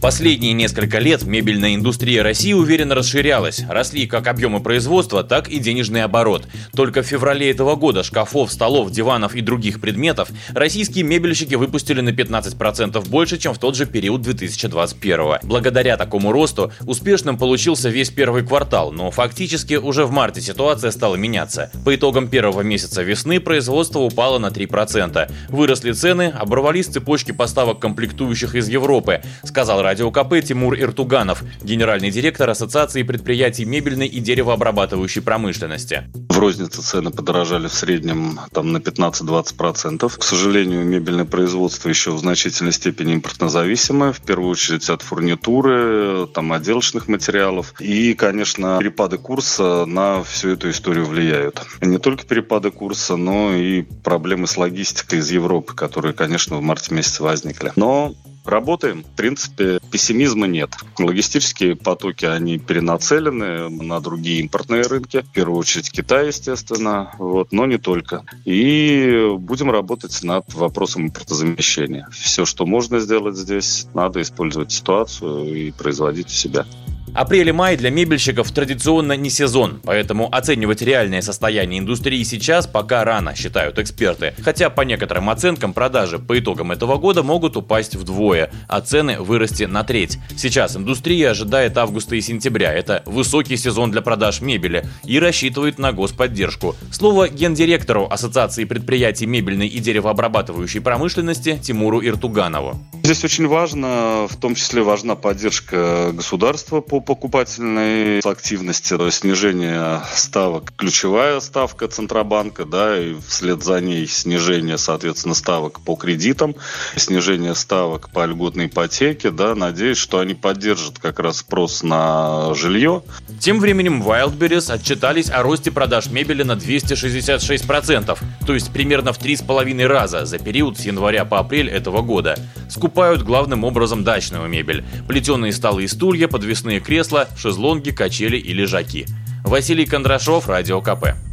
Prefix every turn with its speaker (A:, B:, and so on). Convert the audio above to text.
A: Последние несколько лет мебельная индустрия России уверенно расширялась. Росли как объемы производства, так и денежный оборот. Только в феврале этого года шкафов, столов, диванов и других предметов российские мебельщики выпустили на 15% больше, чем в тот же период 2021. Благодаря такому росту успешным получился весь первый квартал, но фактически уже в марте ситуация стала меняться. По итогам первого месяца весны производство упало на 3%. Выросли цены, оборвались цепочки поставок комплектующих из Европы, сказал Радио КП Тимур Иртуганов, генеральный директор Ассоциации предприятий мебельной и деревообрабатывающей промышленности.
B: В рознице цены подорожали в среднем там, на 15-20%. К сожалению, мебельное производство еще в значительной степени импортнозависимое, в первую очередь от фурнитуры, там, отделочных материалов. И, конечно, перепады курса на всю эту историю влияют. Не только перепады курса, но и проблемы с логистикой из Европы, которые, конечно, в марте месяце возникли. Но Работаем. В принципе, пессимизма нет. Логистические потоки, они перенацелены на другие импортные рынки. В первую очередь Китай, естественно, вот, но не только. И будем работать над вопросом импортозамещения. Все, что можно сделать здесь, надо использовать ситуацию и производить у себя.
A: Апрель и май для мебельщиков традиционно не сезон, поэтому оценивать реальное состояние индустрии сейчас пока рано, считают эксперты. Хотя по некоторым оценкам продажи по итогам этого года могут упасть вдвое, а цены вырасти на треть. Сейчас индустрия ожидает августа и сентября. Это высокий сезон для продаж мебели и рассчитывает на господдержку. Слово гендиректору Ассоциации предприятий мебельной и деревообрабатывающей промышленности Тимуру Иртуганову.
B: Здесь очень важно, в том числе важна поддержка государства по покупательной активности, снижение ставок, ключевая ставка Центробанка, да, и вслед за ней снижение, соответственно, ставок по кредитам, снижение ставок по льготной ипотеке, да, надеюсь, что они поддержат как раз спрос на жилье.
A: Тем временем Wildberries отчитались о росте продаж мебели на 266%, то есть примерно в 3,5 раза за период с января по апрель этого года. Скупают главным образом дачную мебель, плетеные столы и стулья, подвесные кресла, шезлонги, качели и лежаки. Василий Кондрашов, Радио КП.